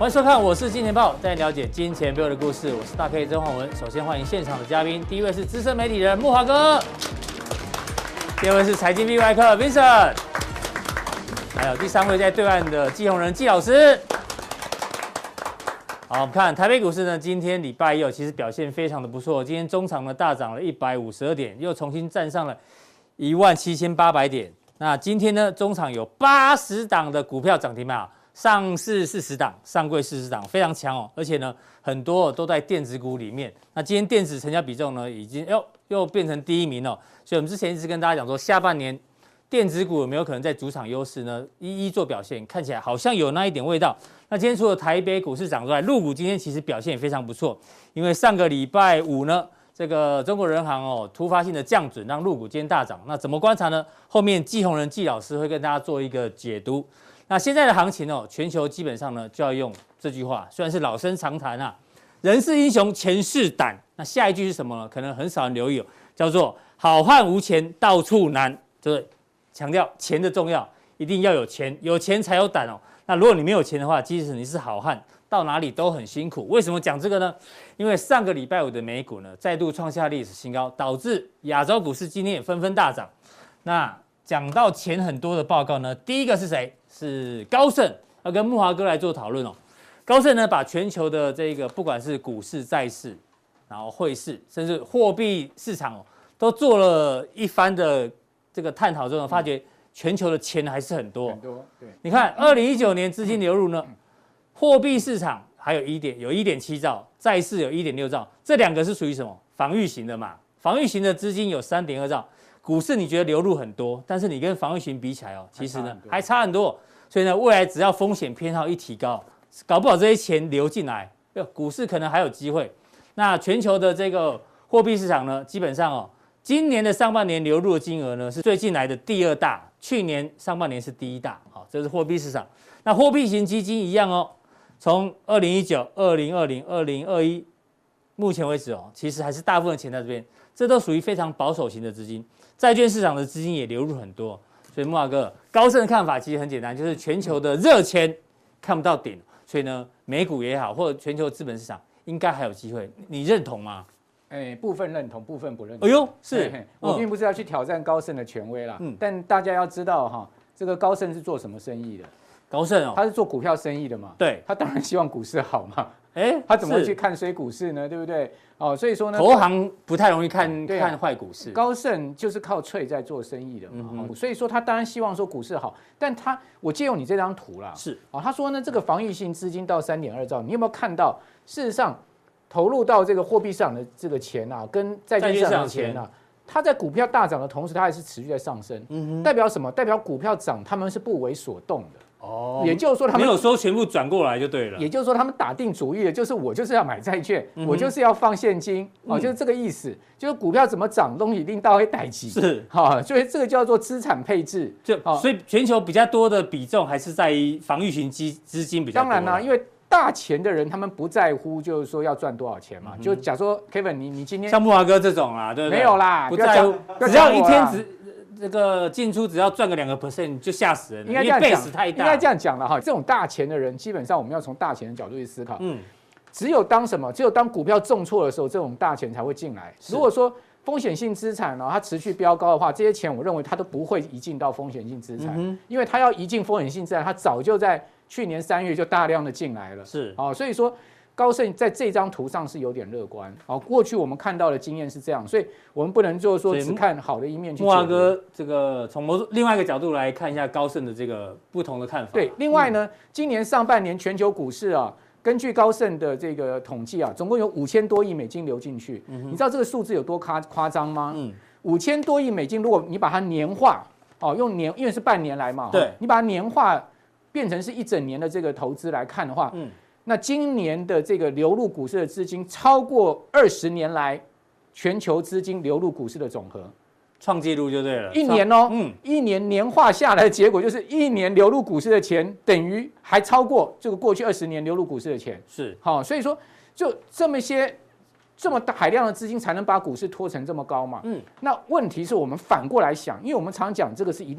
欢迎收看，我是金钱豹，带你了解金钱背后的故事。我是大 K 曾焕文。首先欢迎现场的嘉宾，第一位是资深媒体人慕驊哥，第二位是财经 V 外客 Vincent，还有第三位在对岸的季鸿仁季老师。好，我们看台北股市呢，今天礼拜一，其实表现非常的不错。今天中场呢大涨了一百五十二点，又重新站上了一万七千八百点。那今天呢，中场有八十档的股票涨停板。上市四十档，上柜四十档，非常强哦。而且呢，很多都在电子股里面。那今天电子成交比重呢，已经又又变成第一名了。所以，我们之前一直跟大家讲说，下半年电子股有没有可能在主场优势呢？一一做表现，看起来好像有那一点味道。那今天除了台北股市涨之外，陆股今天其实表现也非常不错。因为上个礼拜五呢，这个中国人行哦突发性的降准，让陆股今天大涨。那怎么观察呢？后面季宏仁季老师会跟大家做一个解读。那现在的行情哦，全球基本上呢就要用这句话，虽然是老生常谈啊，人是英雄，钱是胆。那下一句是什么呢？可能很少人留意哦，叫做好汉无钱到处难，就是强调钱的重要，一定要有钱，有钱才有胆哦。那如果你没有钱的话，即使你是好汉，到哪里都很辛苦。为什么讲这个呢？因为上个礼拜五的美股呢再度创下历史新高，导致亚洲股市今天也纷纷大涨。那讲到钱很多的报告呢，第一个是谁？是高盛要跟木华哥来做讨论哦。高盛呢，把全球的这个不管是股市、债市，然后汇市，甚至货币市场哦，都做了一番的这个探讨之后，发觉全球的钱还是很多。很多，对。你看，二零一九年资金流入呢，货币市场还有一点有一点七兆，债市有一点六兆，这两个是属于什么？防御型的嘛。防御型的资金有三点二兆。股市你觉得流入很多，但是你跟防御型比起来哦，其实呢还差很多。所以呢，未来只要风险偏好一提高，搞不好这些钱流进来，股市可能还有机会。那全球的这个货币市场呢，基本上哦，今年的上半年流入的金额呢是最近来的第二大，去年上半年是第一大。好，这是货币市场。那货币型基金一样哦，从二零一九、二零二零、二零二一，目前为止哦，其实还是大部分钱在这边，这都属于非常保守型的资金。债券市场的资金也流入很多，所以木华哥高盛的看法其实很简单，就是全球的热钱看不到顶，所以呢，美股也好，或者全球资本市场应该还有机会，你认同吗？哎，部分认同，部分不认同。哎呦，是我并不是要去挑战高盛的权威啦，嗯，但大家要知道哈，这个高盛是做什么生意的？高盛哦，他是做股票生意的嘛，对，他当然希望股市好嘛。哎，他怎么会去看衰股市呢？对不对？哦，所以说呢，投行不太容易看、啊、看坏股市。高盛就是靠脆在做生意的嘛，嗯、所以说他当然希望说股市好。但他我借用你这张图啦，是啊、哦，他说呢，这个防御性资金到三点二兆，你有没有看到？事实上，投入到这个货币市场的这个钱啊，跟债券市场的钱啊，它在股票大涨的同时，它还是持续在上升。嗯哼，代表什么？代表股票涨，他们是不为所动的。哦，也就是说他们没有说全部转过来就对了。也就是说他们打定主意的，就是我就是要买债券，嗯、我就是要放现金，哦，就是这个意思。就是股票怎么涨，东西一定到会逮起。是，哈，所以这个叫做资产配置。就，所以全球比较多的比重还是在于防御型基资金比较多。当然啦、啊，因为大钱的人他们不在乎，就是说要赚多少钱嘛。就假说 Kevin，你你今天像木华哥这种啊，对不对？没有啦，不在乎，只要一天只。这个进出只要赚个两个 percent 就吓死人，应该这样讲。应该这样讲了哈，这种大钱的人，基本上我们要从大钱的角度去思考。嗯，只有当什么？只有当股票重挫的时候，这种大钱才会进来。如果说风险性资产呢，它持续飙高的话，这些钱我认为它都不会移进到风险性资产，嗯、因为它要移进风险性资产，它早就在去年三月就大量的进来了。是啊，所以说。高盛在这张图上是有点乐观，好，过去我们看到的经验是这样，所以我们不能就是说只看好的一面去。慕驊哥，这个从某另外一个角度来看一下高盛的这个不同的看法。对，另外呢，嗯、今年上半年全球股市啊，根据高盛的这个统计啊，总共有五千多亿美金流进去。嗯、你知道这个数字有多夸夸张吗？嗯，五千多亿美金，如果你把它年化，哦，用年，因为是半年来嘛，对，你把它年化变成是一整年的这个投资来看的话，嗯。那今年的这个流入股市的资金超过二十年来全球资金流入股市的总和，创纪录就对了。一年哦，嗯，一年年化下来的结果就是一年流入股市的钱等于还超过这个过去二十年流入股市的钱。是，好，所以说就这么些这么大海量的资金才能把股市拖成这么高嘛。嗯，那问题是我们反过来想，因为我们常讲这个是一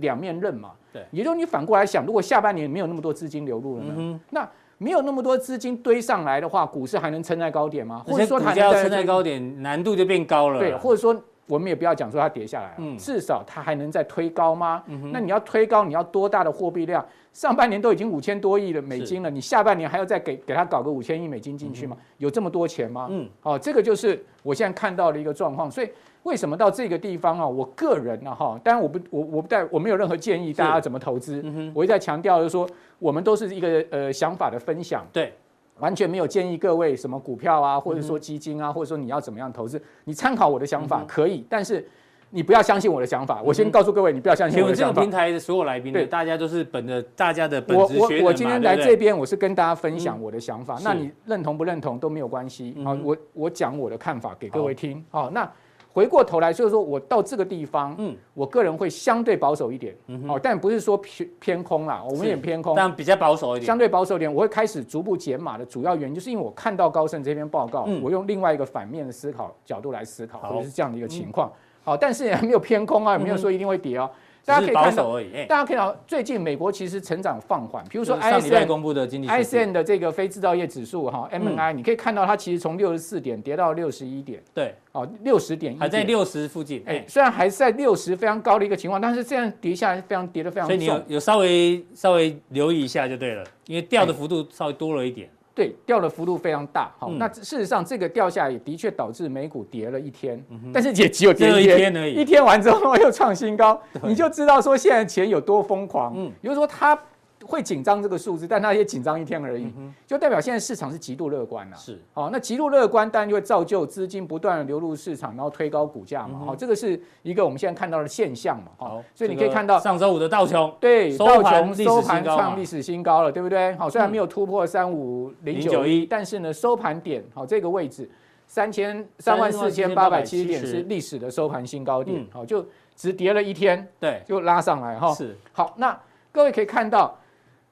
两面刃嘛。对，也就是你反过来想，如果下半年没有那么多资金流入了呢？嗯、那没有那么多资金堆上来的话，股市还能撑在高点吗？或者说股价要撑在高点，难度就变高了。对，或者说我们也不要讲说它跌下来，嗯，至少它还能再推高吗？嗯哼，那你要推高，你要多大的货币量？上半年都已经五千多亿的美金了，你下半年还要再给给他搞个五千亿美金进去吗？有这么多钱吗？嗯，哦，这个就是我现在看到的一个状况，所以。为什么到这个地方啊？我个人呢，哈，当然我不，我我不带，我没有任何建议大家怎么投资。嗯、我一再强调就是说，我们都是一个呃想法的分享，对，完全没有建议各位什么股票啊，或者说基金啊，嗯、或者说你要怎么样投资，你参考我的想法、嗯、可以，但是你不要相信我的想法。嗯、我先告诉各位，你不要相信我的想法。这个平台的所有来宾，对，大家都是本着大家的本质学的嘛。我我今天来这边，我是跟大家分享我的想法，嗯、那你认同不认同都没有关系。好、嗯，我我讲我的看法给各位听。好，那。回过头来，就是说我到这个地方，嗯，我个人会相对保守一点，嗯，哦，但不是说偏偏空啦，我们也偏空，但比较保守一点，相对保守一点，我会开始逐步减码的主要原因，就是因为我看到高盛这篇报告，我用另外一个反面的思考角度来思考，或者是这样的一个情况，好，但是也没有偏空啊，也没有说一定会跌哦。大家可以看到，大家可以看到，最近美国其实成长放缓。比如说，ISM 公布的经济，ISM 的这个非制造业指数哈，MNI，你可以看到它其实从六十四点跌到六十一点。对，哦，六十点还在六十附近。哎，虽然还是在六十非常高的一个情况，但是这样跌下来非常跌的非常重。所以你有有稍微稍微留意一下就对了，因为掉的幅度稍微多了一点。对，掉的幅度非常大。好，那事实上这个掉下来也的确导致美股跌了一天，但是也只有跌一天而已。一天完之后又创新高，你就知道说现在钱有多疯狂。嗯，比如说它。会紧张这个数字，但它也紧张一天而已，就代表现在市场是极度乐观了。是，好，那极度乐观，当然就会造就资金不断的流入市场，然后推高股价嘛。好，这个是一个我们现在看到的现象嘛。好，所以你可以看到上周五的道琼，对，道琼收盘创历史新高了，对不对？好，虽然没有突破三五零九一，但是呢，收盘点好这个位置三千三万四千八百七十点是历史的收盘新高点。好，就只跌了一天，对，就拉上来哈。是，好，那各位可以看到。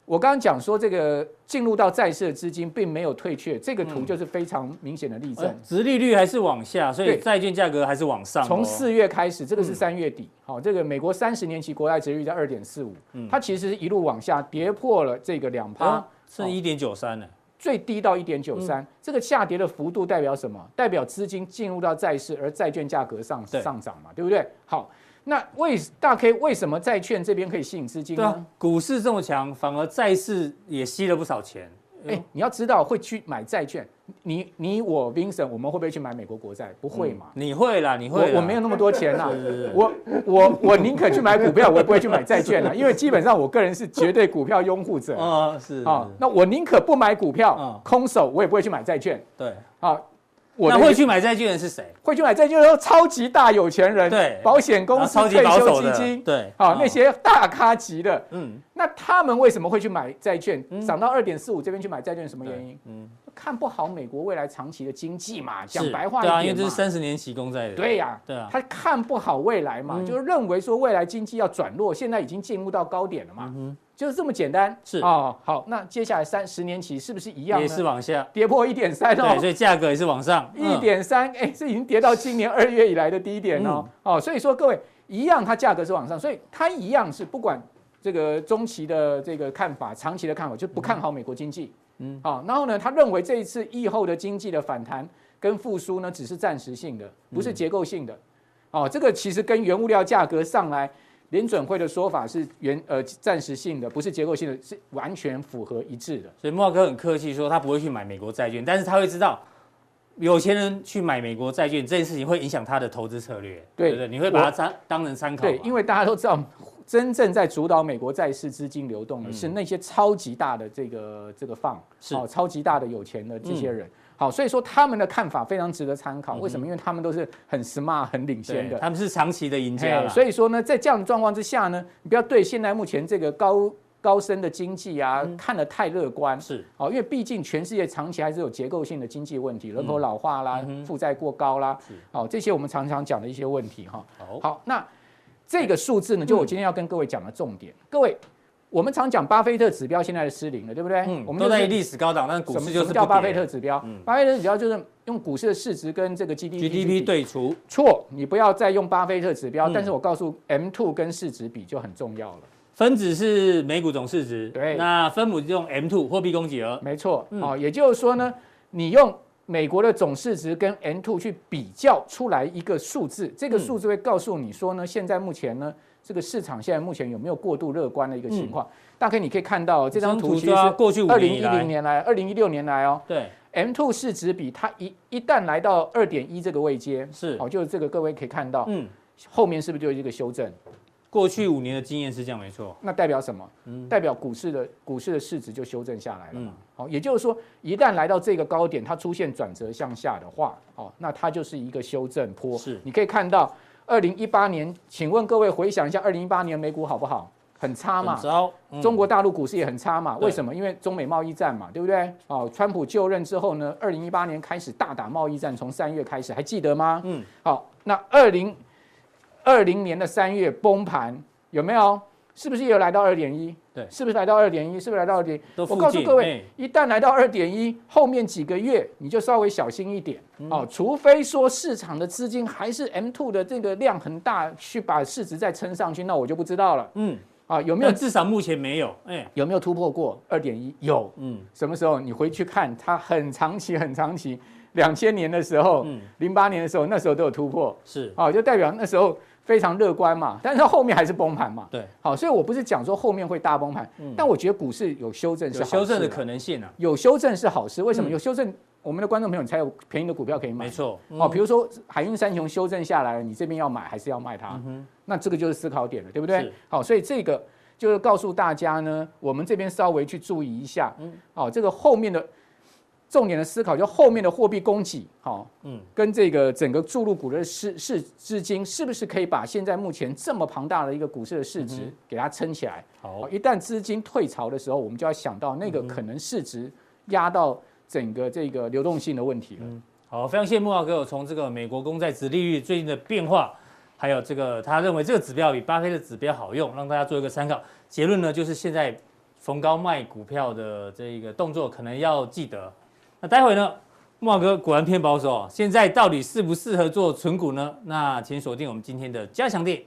我刚刚讲说，这个进入到债市的资金并没有退却，这个图就是非常明显的例证。殖利率还是往下，所以债券价格还是往上。从四月开始，这个是三月底，好，这个美国三十年期国债殖利率在二点四五，它其实一路往下跌破了这个两趴，是一点九三呢，最低到一点九三。这个下跌的幅度代表什么？代表资金进入到债市，而债券价格上上涨嘛，对不对？好。那为大 K 为什么债券这边可以吸引资金呢？啊、股市这么强，反而债市也吸了不少钱。哎，你要知道会去买债券，你你我 Vincent，我们会不会去买美国国债？不会嘛？嗯、你会啦，你会啦。我我没有那么多钱 啦，我我我宁可去买股票，我也不会去买债券了，因为基本上我个人是绝对股票拥护者啊。是啊，那我宁可不买股票，空手我也不会去买债券。对啊。那会去买债券的是谁？会去买债券的超级大有钱人，对，保险公司、退休基金，对，好，那些大咖级的，嗯，那他们为什么会去买债券？涨到二点四五这边去买债券，什么原因？嗯，看不好美国未来长期的经济嘛，讲白话一点嘛，对啊，因为这是三十年期公债的，对呀，对啊，他看不好未来嘛，就是认为说未来经济要转弱，现在已经进入到高点了嘛。就是这么简单，是哦。好，那接下来三十年期是不是一样？也是往下跌破一点三哦。对，所以价格也是往上。一点三，哎，是已经跌到今年二月以来的低点哦。哦，所以说各位一样，它价格是往上，所以它一样是不管这个中期的这个看法，长期的看法就不看好美国经济。嗯，好，然后呢，他认为这一次疫后的经济的反弹跟复苏呢，只是暂时性的，不是结构性的。哦，这个其实跟原物料价格上来。联准会的说法是原呃暂时性的，不是结构性的，是完全符合一致的。所以慕驊哥很客气说他不会去买美国债券，但是他会知道有钱人去买美国债券这件事情会影响他的投资策略，对，对不对？你会把它当当成参考。对，因为大家都知道，真正在主导美国债市资金流动的是那些超级大的这个这个放，是哦，超级大的有钱的这些人。嗯好，所以说他们的看法非常值得参考。为什么？因为他们都是很 smart、很领先的，他们是长期的赢家。所以说呢，在这样的状况之下呢，你不要对现在目前这个高高升的经济啊看得太乐观。是，好，因为毕竟全世界长期还是有结构性的经济问题，人口老化啦，负债过高啦，好，这些我们常常讲的一些问题哈。好，那这个数字呢，就我今天要跟各位讲的重点，各位。我们常讲巴菲特指标现在的失灵了，对不对？嗯，我们都在历史高档，但股市就是什么叫巴菲特指标？嗯，巴菲特指标就是用股市的市值跟这个 GDP GDP 对除。错，你不要再用巴菲特指标。但是我告诉 M two 跟市值比就很重要了。分子是美股总市值，对，那分母就用 M two 货币供给额，没错，哦，也就是说呢，你用美国的总市值跟 M two 去比较出来一个数字，这个数字会告诉你说呢，现在目前呢，这个市场现在目前有没有过度乐观的一个情况？大概你可以看到这张图，其实是过去二零一零年来、二零一六年来哦，对，M two 市值比它一一旦来到二点一这个位阶，是，哦，就是这个各位可以看到，嗯，后面是不是就有一个修正？过去五年的经验是这样，没错。那代表什么？嗯，代表股市的股市的市值就修正下来了嘛。好，也就是说，一旦来到这个高点，它出现转折向下的话，哦，那它就是一个修正坡。是，你可以看到，二零一八年，请问各位回想一下，二零一八年美股好不好？很差嘛。中国大陆股市也很差嘛。为什么？因为中美贸易战嘛，对不对？哦，川普就任之后呢，二零一八年开始大打贸易战，从三月开始，还记得吗？嗯。好，那二零。二零年的三月崩盘有没有？是不是也有来到二点一？对，是不是来到二点一？是不是来到二点一？我告诉各位，一旦来到二点一，后面几个月你就稍微小心一点哦。除非说市场的资金还是 M two 的这个量很大，去把市值再撑上去，那我就不知道了。嗯，啊，有没有？至少目前没有。哎，有没有突破过二点一？有。嗯，什么时候？你回去看，它很长期，很长期。两千年的时候，零八年的时候，那时候都有突破。是。啊，就代表那时候。非常乐观嘛，但是后面还是崩盘嘛。对，好，所以我不是讲说后面会大崩盘，嗯、但我觉得股市有修正是好事，修正的可能性啊，有修正是好事。为什么？有修正，我们的观众朋友才有便宜的股票可以买。没错，哦，比如说海运三雄修正下来了，你这边要买还是要卖它？嗯、那这个就是思考点了，对不对？好，所以这个就是告诉大家呢，我们这边稍微去注意一下。嗯，好，这个后面的。重点的思考就后面的货币供给，好，嗯，跟这个整个注入股的市市资金，是不是可以把现在目前这么庞大的一个股市的市值给它撑起来？好，一旦资金退潮的时候，我们就要想到那个可能市值压到整个这个流动性的问题了。嗯，好，非常谢谢慕驊哥，从这个美国公债殖利率最近的变化，还有这个他认为这个指标比巴菲特指标好用，让大家做一个参考。结论呢，就是现在逢高卖股票的这一个动作，可能要记得。那待会呢，木马哥果然偏保守，现在到底适不适合做存股呢？那请锁定我们今天的加强店。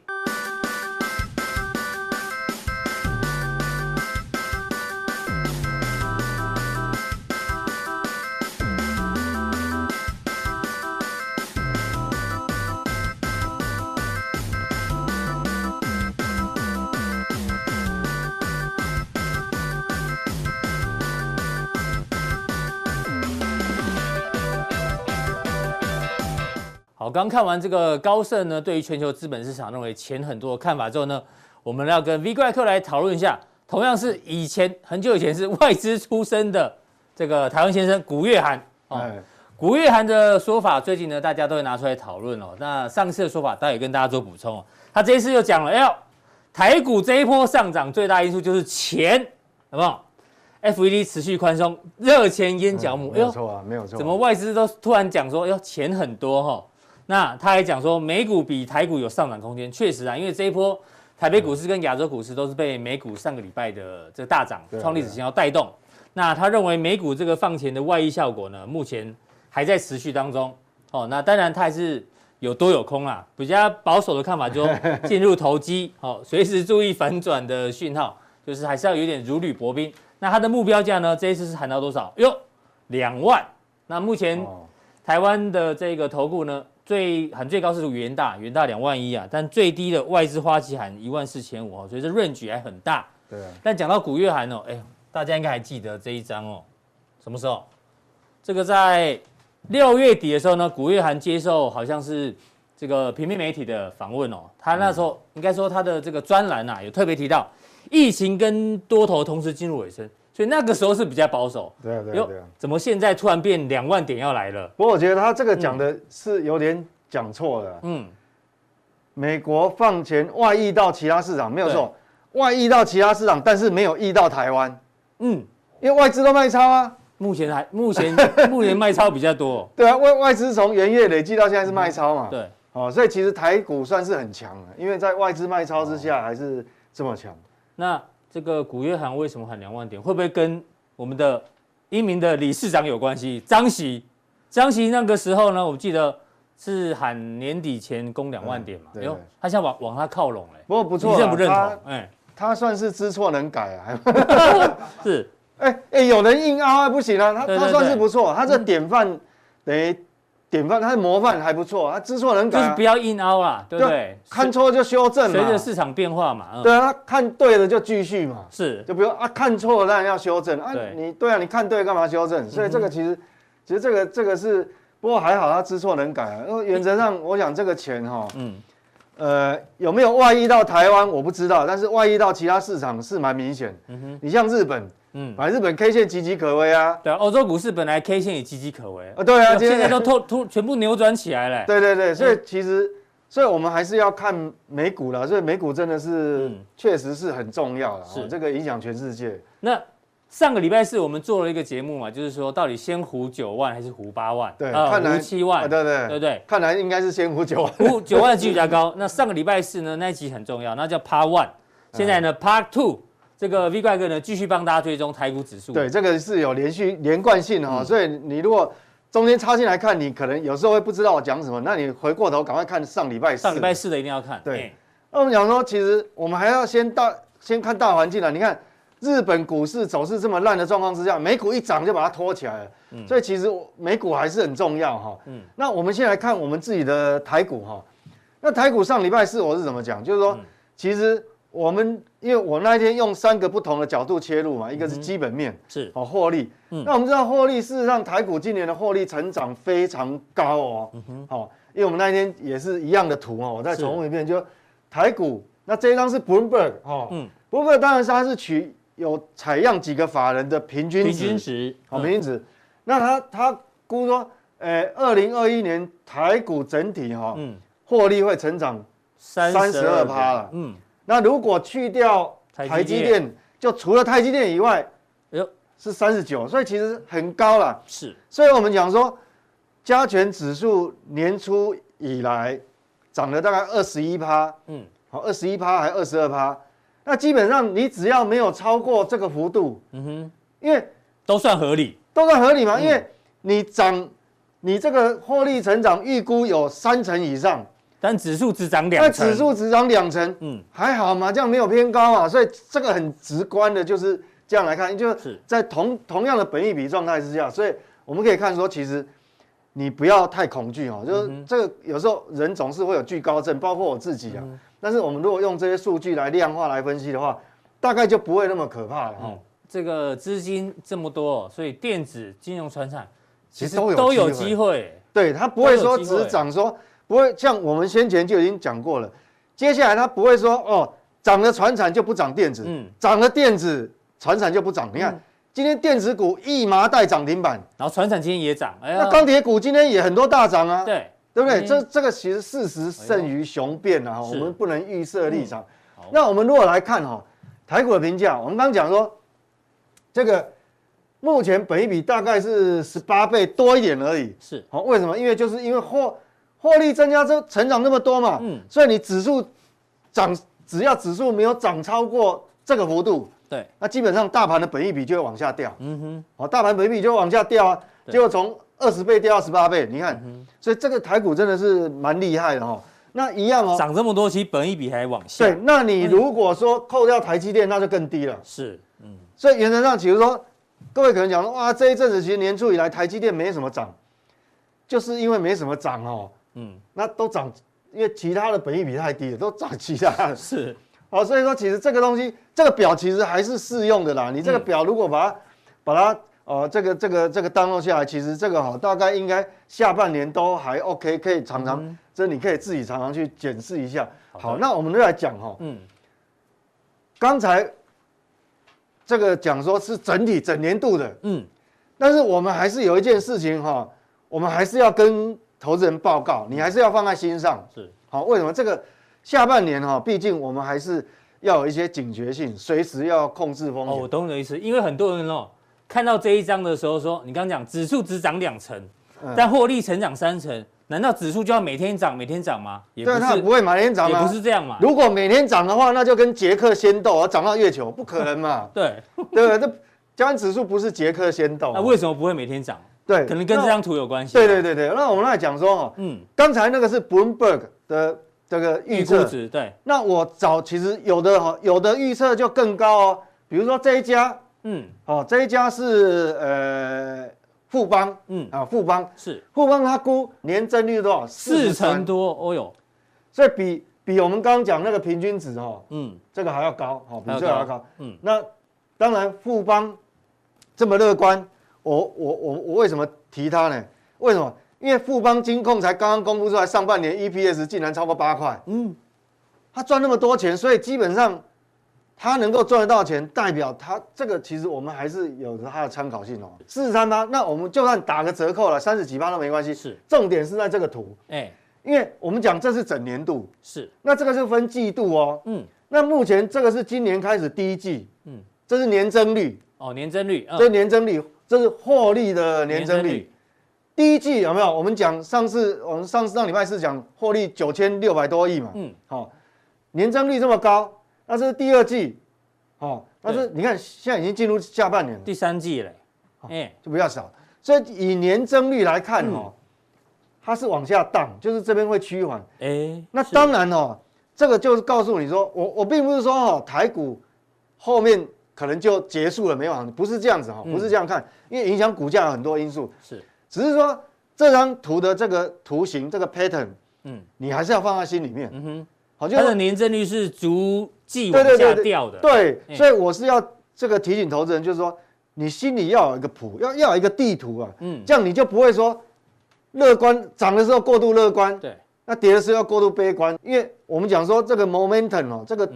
刚看完这个高盛呢，对于全球资本市场认为钱很多的看法之后呢，我们要跟 V 怪客来讨论一下，同样是以前很久以前是外资出身的这个台湾先生古月涵哦，古月涵的说法最近呢，大家都会拿出来讨论哦。那上次的说法，他也跟大家做补充哦。他这一次又讲了，哎呦，台股这一波上涨最大因素就是钱，好不好？FED 持续宽松，热钱淹脚目，没有错啊，没有错。怎么外资都突然讲说，哎呦，钱很多哈？那他还讲说，美股比台股有上涨空间，确实啊，因为这一波台北股市跟亚洲股市都是被美股上个礼拜的这个大涨创历史新高带动。那他认为美股这个放钱的外溢效果呢，目前还在持续当中。哦，那当然他还是有多有空啊，比较保守的看法就进入投机，哦，随时注意反转的讯号，就是还是要有点如履薄冰。那他的目标价呢，这一次是喊到多少？哟，两万。那目前台湾的这个投顾呢？最喊最高是元大，元大两万一啊，但最低的外资花旗喊一万四千五，所以这 range 还很大。对啊。但讲到古月涵哦，哎，大家应该还记得这一张哦，什么时候？这个在六月底的时候呢，古月涵接受好像是这个平面媒体的访问哦，他那时候应该说他的这个专栏呐，有特别提到疫情跟多头同时进入尾声。所以那个时候是比较保守，对啊对啊对啊，怎么现在突然变两万点要来了？不过我觉得他这个讲的是有点讲错了。嗯，美国放钱外溢到其他市场没有错，外溢到其他市场，但是没有溢到台湾。嗯，因为外资都卖超啊。目前还目前 目前卖超比较多。对啊，外外资从元月累计到现在是卖超嘛。对，哦，所以其实台股算是很强了，因为在外资卖超之下还是这么强。那。这个古月涵为什么喊两万点？会不会跟我们的英明的理事长有关系？张喜，张喜那个时候呢，我记得是喊年底前攻两万点嘛。嗯、对，对，他现在往往他靠拢哎。不过不错，你认不认同？哎，他算是知错能改啊，是，哎 哎、欸，有人硬凹还不行啊，他他算是不错，他这典范等于典范，他的模范还不错，他知错能改，就是不要硬凹啦，对不对？看错就修正嘛，随着市场变化嘛，对啊，看对了就继续嘛，是，就比如啊，看错了当然要修正。啊，你对啊，你看对干嘛修正？所以这个其实其实这个这个是，不过还好他知错能改啊，因为原则上我想这个钱哈，嗯。呃，有没有外溢到台湾？我不知道，但是外溢到其他市场是蛮明显。嗯哼，你像日本，嗯，反正日本 K 线岌岌可危啊。对啊，欧洲股市本来 K 线也岌岌可危啊。对啊，现在都突突全部扭转起来了。对对对，所以其实，所以我们还是要看美股了。所以美股真的是确实是很重要了，是这个影响全世界。那。上个礼拜四我们做了一个节目嘛，就是说到底先胡九万还是胡八万？对，看来胡七万，对对对对？看来应该是先胡九万，胡九万的几率比较高。那上个礼拜四呢，那一集很重要，那叫 Part One。现在呢，Part Two，这个 V 怪哥呢继续帮大家追踪台股指数。对，这个是有连续连贯性哈，所以你如果中间插进来看，你可能有时候会不知道我讲什么，那你回过头赶快看上礼拜四。上礼拜四的一定要看。对，那我们讲说，其实我们还要先大先看大环境了，你看。日本股市走势这么烂的状况之下，美股一涨就把它拖起来了，嗯、所以其实美股还是很重要哈。嗯、那我们先来看我们自己的台股哈。那台股上礼拜四我是怎么讲？就是说，其实我们因为我那一天用三个不同的角度切入嘛，一个是基本面，是哦获利。嗯、那我们知道获利，事实上台股今年的获利成长非常高哦。好，因为我们那一天也是一样的图哦，我再重复一遍，就台股。那这一张是 Bloomberg 哦。嗯。Bloomberg 当然是它是取。有采样几个法人的平均值，平均值，好，平均值。那他他估说，呃，二零二一年台股整体哈，嗯，获利会成长三十二趴了，嗯。那如果去掉台积电，就除了台积电以外，哎是三十九，所以其实很高了。是，所以我们讲说，加权指数年初以来涨了大概二十一趴，嗯，好，二十一趴还二十二趴。那基本上你只要没有超过这个幅度，嗯哼，因为都算合理，都算合理嘛。因为你涨，你这个获利成长预估有三成以上，但指数只涨两成，那指数只涨两成，嗯，还好嘛，这样没有偏高啊，所以这个很直观的就是这样来看，就是。在同同样的本益比状态之下，所以我们可以看说，其实你不要太恐惧哦，就是这个有时候人总是会有惧高症，包括我自己啊。但是我们如果用这些数据来量化来分析的话，大概就不会那么可怕了哈、嗯。这个资金这么多，所以电子、金融、传产其实都有都有机会。对，它不会说只涨，说不会像我们先前就已经讲过了。接下来它不会说哦，涨了船产就不涨电子，嗯，涨了电子船产就不涨。你看今天电子股一麻袋涨停板，然后船产今天也涨，哎呀，那钢铁股今天也很多大涨啊。对。对不对？这这个其实事实胜于雄辩啊，我们不能预设立场。那我们如果来看哈，台股的评价，我们刚刚讲说，这个目前本一比大概是十八倍多一点而已。是，好，为什么？因为就是因为获获利增加，这成长那么多嘛。嗯。所以你指数涨，只要指数没有涨超过这个幅度，对，那基本上大盘的本益比就会往下掉。嗯哼。好，大盘本益比就会往下掉啊，结果从。二十倍掉到十八倍，你看，所以这个台股真的是蛮厉害的哈。那一样哦，涨这么多，其实本益比还往下。对，那你如果说扣掉台积电，那就更低了。是，嗯。所以原则上，比如说，各位可能讲说，哇，这一阵子其实年初以来台积电没什么涨，就是因为没什么涨哦。嗯。那都涨，因为其他的本益比太低了，都涨其他的。是。好，所以说其实这个东西，这个表其实还是适用的啦。你这个表如果把它，把它。哦，这个这个这个当落下来，其实这个哈，大概应该下半年都还 OK，可以常常，嗯、这你可以自己常常去检视一下。好，好，那我们就来讲哈，嗯，刚才这个讲说是整体整年度的，嗯，但是我们还是有一件事情哈，我们还是要跟投资人报告，你还是要放在心上，是好，为什么这个下半年哈，毕竟我们还是要有一些警觉性，随时要控制风险。哦，我懂你的意思，因为很多人哦。看到这一张的时候说，你刚刚讲指数只涨两成，但获利成长三成，难道指数就要每天涨每天涨吗？也不是，它不会每天涨吗？也不是这样嘛。如果每天涨的话，那就跟捷克仙豆而涨到月球，不可能嘛。对对不对？这加权指数不是捷克仙豆，那为什么不会每天涨？对，可能跟这张图有关系。对对对对，那我们来讲说哈，嗯，刚才那个是 Bloomberg 的这个预测值，对。那我找其实有的哈，有的预测就更高哦。比如说这一家，嗯，哦，这一家是呃富邦，嗯啊，富邦是富邦，它估年增率多少？四成多，哦哟，所以比比我们刚刚讲那个平均值哈，嗯，这个还要高，好，比这个还要高，嗯。那当然富邦这么乐观，我我我我为什么提它呢？为什么？因为富邦金控才刚刚公布出来，上半年 EPS 竟然超过八块，嗯，他赚那么多钱，所以基本上他能够赚得到钱，代表他这个其实我们还是有着它的参考性哦。四十三八，那我们就算打个折扣了，三十几八都没关系。是，重点是在这个图，哎，因为我们讲这是整年度，是，那这个是分季度哦，嗯，那目前这个是今年开始第一季，嗯，这是年增率，哦，年增率，这是年增率，这是获利的年增率。第一季有没有？我们讲上次，我们上次上礼拜四讲获利九千六百多亿嘛，嗯，好，年增率这么高，那这是第二季，哦，但是你看现在已经进入下半年了，第三季了，哎，就比较少，所以以年增率来看哦，它是往下荡，就是这边会趋缓，哎，那当然哦，这个就是告诉你说，我我并不是说哦台股后面可能就结束了没有，不是这样子哈，不是这样看，因为影响股价有很多因素是。只是说这张图的这个图形，这个 pattern，嗯，你还是要放在心里面。嗯哼，好，就它的年增率是逐季往下掉的。对，所以我是要这个提醒投资人，就是说你心里要有一个谱，要要有一个地图啊。嗯，这样你就不会说乐观涨的时候过度乐观，对，那跌的时候要过度悲观。因为我们讲说这个 momentum 哦，这个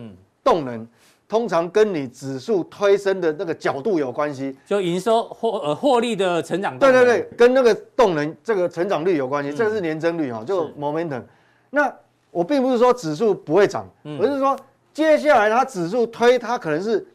动能。通常跟你指数推升的那个角度有关系，就营收获呃获利的成长。对对对，跟那个动能这个成长率有关系，这是年增率哈，就 momentum。那我并不是说指数不会涨，而是说接下来它指数推它可能是，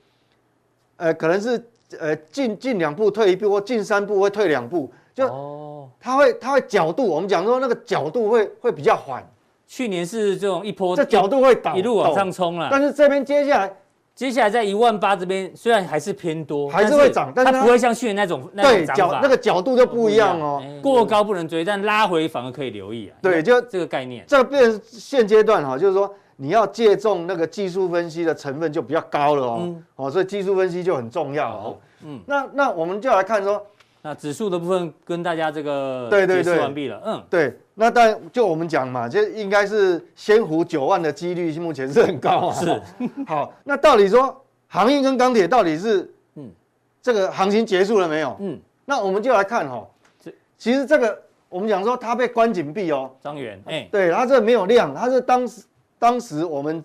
呃可能是呃进进两步退一步或进三步会退两步，就它会它会角度，我们讲说那个角度会会比较缓。去年是这种一波，这角度会倒一路往上冲了，但是这边接下来。接下来在一万八这边，虽然还是偏多，还是会涨，但它不会像去年那种那种涨，那个角度就不一样哦。过高不能追，但拉回反而可以留意啊。对，就这个概念。这个变现阶段哈，就是说你要借重那个技术分析的成分就比较高了哦。哦，所以技术分析就很重要哦。嗯，那那我们就来看说。那指数的部分跟大家这个对对对完毕了，嗯，对，那当然就我们讲嘛，就应该是仙湖九万的几率目前是很高啊。是，好，那到底说航运跟钢铁到底是嗯这个行情结束了没有？嗯，那我们就来看哈，这其实这个我们讲说它被关紧闭哦，张元，哎，对，它这个没有量，它是当时当时我们。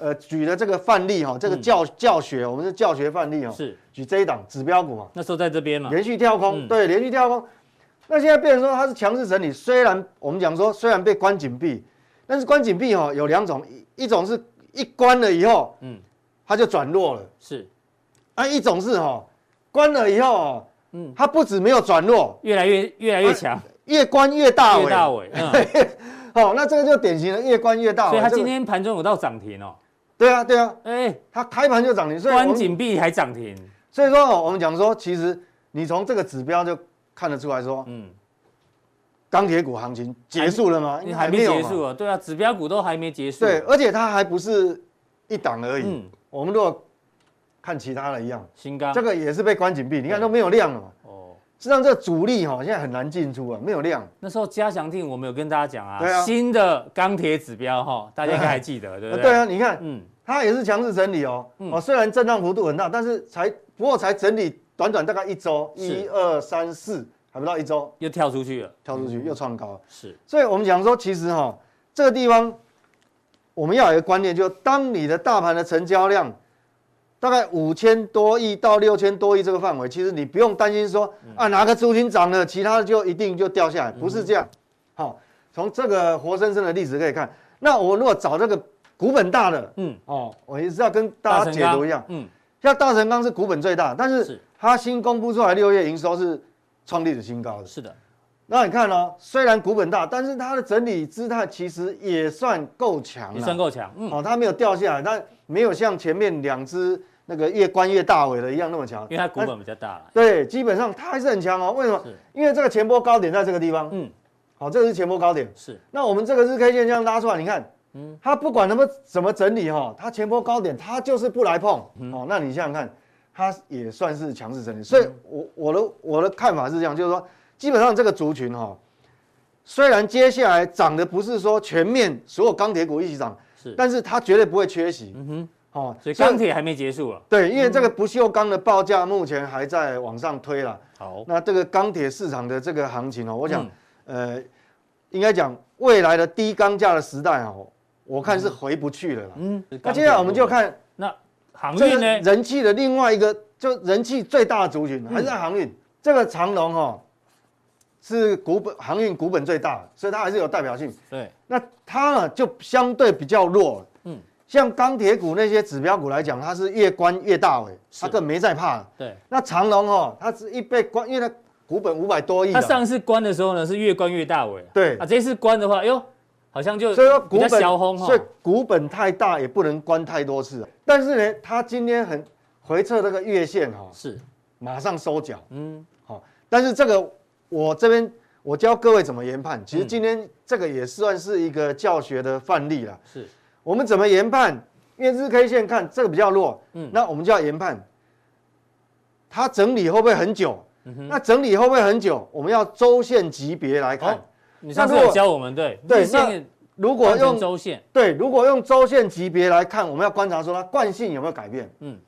呃，举的这个范例哈，这个教教学，我们是教学范例哦。是。举这一档指标股嘛。那时候在这边嘛。连续跳空，对，连续跳空。那现在变成说它是强势整理，虽然我们讲说虽然被关紧闭，但是关紧闭哦有两种，一种是一关了以后，嗯，它就转弱了。是。啊，一种是哈关了以后，嗯，它不止没有转弱，越来越越来越强，越关越大尾。越大尾。好，那这个就典型的越关越大。所以它今天盘中有到涨停哦。对啊，对啊，哎，它开盘就涨停，所以关紧闭还涨停，所以说我们讲说，其实你从这个指标就看得出来说，嗯，钢铁股行情结束了吗？你还没结束啊？对啊，指标股都还没结束。对，而且它还不是一档而已。嗯，我们如果看其他的一样，新钢这个也是被关紧闭，你看都没有量了嘛。哦实际上，这个主力哈现在很难进出啊，没有量。那时候加强定我们有跟大家讲啊，啊新的钢铁指标哈，大家应该还记得，对不对？对啊，你看，嗯，它也是强势整理哦，哦，虽然震荡幅度很大，但是才不过才整理短短大概一周，一二三四还不到一周，又跳出去了，跳出去又创高。是，所以我们讲说，其实哈这个地方我们要有一个观念，就当你的大盘的成交量。大概五千多亿到六千多亿这个范围，其实你不用担心说啊哪个族群涨了，其他的就一定就掉下来，不是这样。好，从这个活生生的例子可以看。那我如果找这个股本大的，嗯，哦，我也是要跟大家解读一样，嗯，像大成钢是股本最大，但是它新公布出来六月营收是创历史新高的。是的。那你看哦，虽然股本大，但是它的整理姿态其实也算够强，也算够强。嗯，哦，它没有掉下来，但没有像前面两只。那个越关越大尾的一样那么强，因为它股本比较大。对，基本上它还是很强哦。为什么？因为这个前波高点在这个地方。嗯，好，这个是前波高点。是。那我们这个日 K 线这样拉出来，你看嗯，它不管怎么怎么整理哈，它前波高点它就是不来碰，哦，那你想想看，它也算是强势整理，所以我我的我的看法是这样，就是说，基本上这个族群哈，虽然接下来涨的不是说全面所有钢铁股一起涨，是，但是它绝对不会缺席，嗯哼。哦，所以钢铁还没结束了。对，因为这个不锈钢的报价目前还在往上推了。好，那这个钢铁市场的这个行情哦，我想，呃，应该讲未来的低钢价的时代哦，我看是回不去了啦。嗯，那接下来我们就看那航运呢？人气的另外一个，就人气最大的族群还是在航运。这个长荣哦，是股本航运股本最大，所以它还是有代表性。对，那它呢就相对比较弱。嗯。像钢铁股那些指标股来讲，它是越关越大尾，它更没在怕。对，那长荣哦，它是一被关，因为它股本五百多亿。它上次关的时候呢，是越关越大尾。对啊，这次关的话，哟，好像就所以说股本小红，所以股本太大也不能关太多次。但是呢，它今天很回撤这个月线哈，是马上收脚。嗯，好，但是这个我这边我教各位怎么研判，其实今天这个也算是一个教学的范例了。是。我们怎么研判？因为日 K 线看这个比较弱，嗯，那我们就要研判，它整理会不会很久？嗯，那整理会不会很久？我们要周线级别来看。你上次有教我们对对，那如果用周线，对，如果用周线级别来看，我们要观察说它惯性有没有改变？嗯，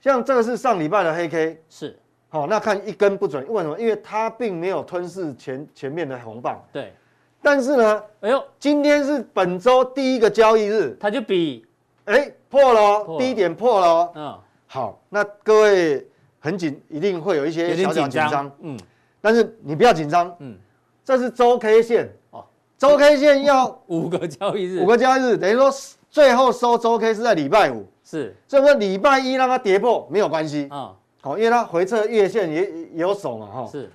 像这个是上礼拜的黑 K，是，好，那看一根不准，为什么？因为它并没有吞噬前前面的红棒。对。但是呢，哎呦，今天是本周第一个交易日，它就比，哎，破了，低点破了，嗯，好，那各位很紧，一定会有一些小小紧张，嗯，但是你不要紧张，嗯，这是周 K 线，哦，周 K 线要五个交易日，五个交易日，等于说最后收周 K 是在礼拜五，是，所以说礼拜一让它跌破没有关系，啊，好，因为它回撤月线也也有手嘛，哈，是。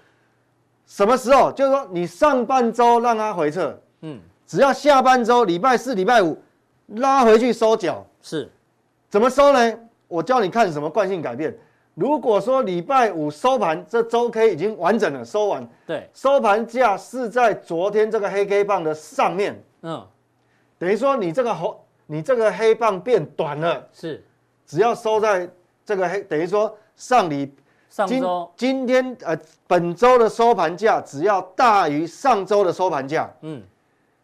什么时候？就是说，你上半周让它回撤，嗯，只要下半周礼拜四、礼拜五拉回去收脚，是，怎么收呢？我教你看什么惯性改变。如果说礼拜五收盘，这周 K 已经完整了收完，对，收盘价是在昨天这个黑 K 棒的上面，嗯，等于说你这个红，你这个黑棒变短了，是，只要收在这个黑，等于说上礼。上周。今天呃，本周的收盘价只要大于上周的收盘价，嗯，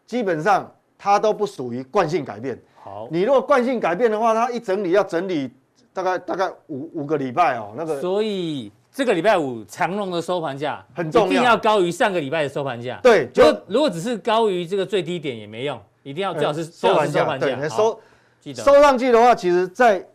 基本上它都不属于惯性改变。好，你如果惯性改变的话，它一整理要整理大概大概五五个礼拜哦，那个。所以这个礼拜五长隆的收盘价很重要，一定要高于上个礼拜的收盘价。对，就如果只是高于这个最低点也没用，一定要最好是收盘价。对，收收上去的话，其实在。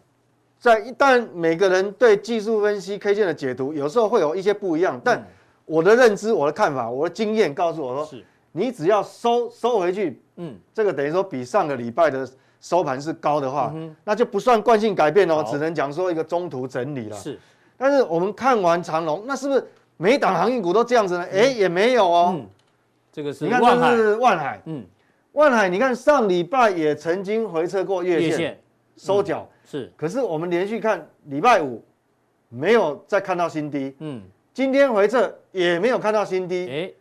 在一旦每个人对技术分析 K 线的解读，有时候会有一些不一样。但我的认知、我的看法、我的经验告诉我说，是你只要收收回去，嗯，这个等于说比上个礼拜的收盘是高的话，那就不算惯性改变哦，只能讲说一个中途整理了。是，但是我们看完长荣，那是不是每档航运股都这样子呢？哎，也没有哦。这个是你看这是万海，嗯，万海，你看上礼拜也曾经回撤过月线，收脚。是，可是我们连续看礼拜五，没有再看到新低，嗯，今天回撤也没有看到新低，哎，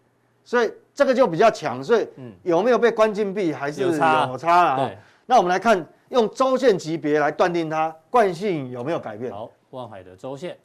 所以这个就比较强，所以有没有被关禁闭还是有差。啊？对，那我们来看用周线级别来断定它惯性有没有改变。好，望海的周线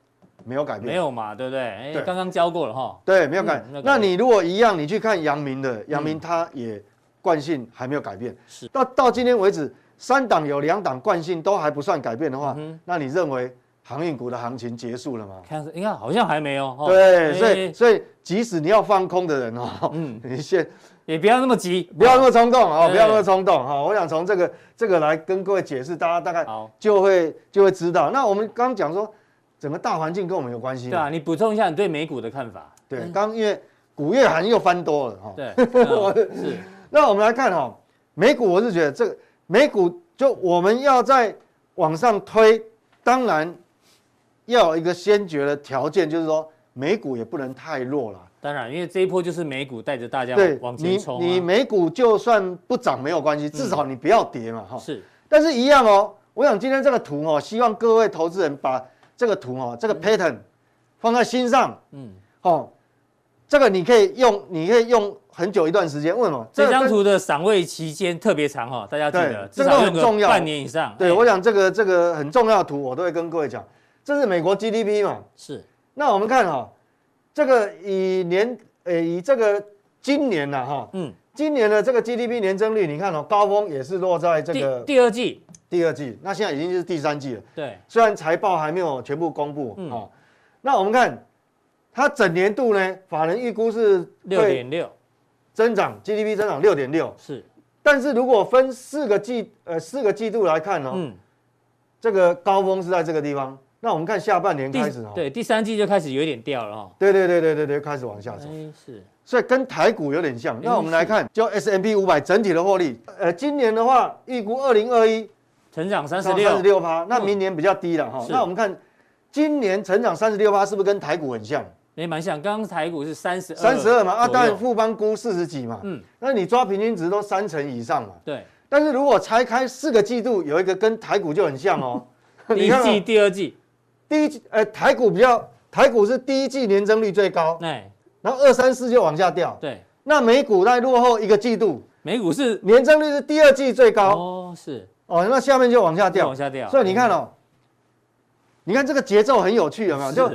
没有改变，没有嘛，对不对？哎，刚刚教过了哈，对，没有改。那你如果一样，你去看阳明的，阳明它也惯性还没有改变，是到到今天为止。三档有两档惯性都还不算改变的话，嗯、那你认为航运股的行情结束了吗？看，应该好像还没有。对，所以所以即使你要放空的人哦，嗯，你先也不要那么急，不要那么冲动哦，不要那么冲动哈。我想从这个这个来跟各位解释，大家大概就会就会知道。那我们刚刚讲说，整个大环境跟我们有关系。对啊，你补充一下你对美股的看法。对，刚因为古月涵又翻多了哈。对，是。那我们来看哈，美股我是觉得这个。美股就我们要在往上推，当然要有一个先决的条件，就是说美股也不能太弱了。当然，因为这一波就是美股带着大家往前冲。你你美股就算不涨没有关系，至少你不要跌嘛，哈。是。但是一样哦，我想今天这个图哦，希望各位投资人把这个图哦，这个 pattern 放在心上。嗯。哦，这个你可以用，你可以用很久一段时间。为什么？这张图的赏位期间特别长哈，大家记得，这个很重要，半年以上。对，我想这个这个很重要的图，我都会跟各位讲。这是美国 GDP 嘛？是。那我们看哈，这个以年呃以这个今年呐哈，嗯，今年的这个 GDP 年增率，你看哦，高峰也是落在这个第二季，第二季。那现在已经是第三季了。对。虽然财报还没有全部公布，哦，那我们看它整年度呢，法人预估是六点六。增长 GDP 增长六点六，是，但是如果分四个季呃四个季度来看呢，嗯，这个高峰是在这个地方，那我们看下半年开始哈，对，第三季就开始有点掉了哈，对对对对对对，开始往下走，是，所以跟台股有点像。那我们来看，就 S M P 五百整体的获利，呃，今年的话预估二零二一成长三十六。三十六趴，那明年比较低了哈。那我们看今年成长三十六趴，是不是跟台股很像？也蛮像，刚刚台股是三十二，三十二嘛，啊，当然富邦估四十几嘛，嗯，那你抓平均值都三成以上嘛，对。但是如果拆开四个季度，有一个跟台股就很像哦，第一季、第二季，第一季，呃，台股比较，台股是第一季年增率最高，哎，然后二三四就往下掉，对。那美股在落后一个季度，美股是年增率是第二季最高，哦，是，哦，那下面就往下掉，往下掉。所以你看哦，你看这个节奏很有趣，有没有？就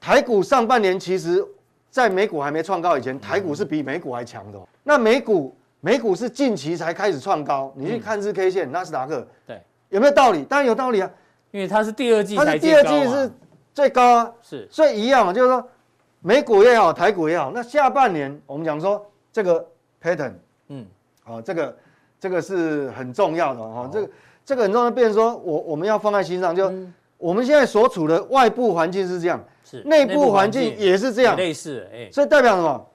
台股上半年其实。在美股还没创高以前，台股是比美股还强的。那美股美股是近期才开始创高，你去看日 K 线，纳斯达克，对，有没有道理？当然有道理啊，因为它是第二季，它是第二季是最高啊，是，所以一样，就是说美股也好，台股也好，那下半年我们讲说这个 pattern，嗯，好，这个这个是很重要的哈，这个这个很重要，变成说我我们要放在心上，就我们现在所处的外部环境是这样。是内部环境也是这样，类似，哎，所以代表什么？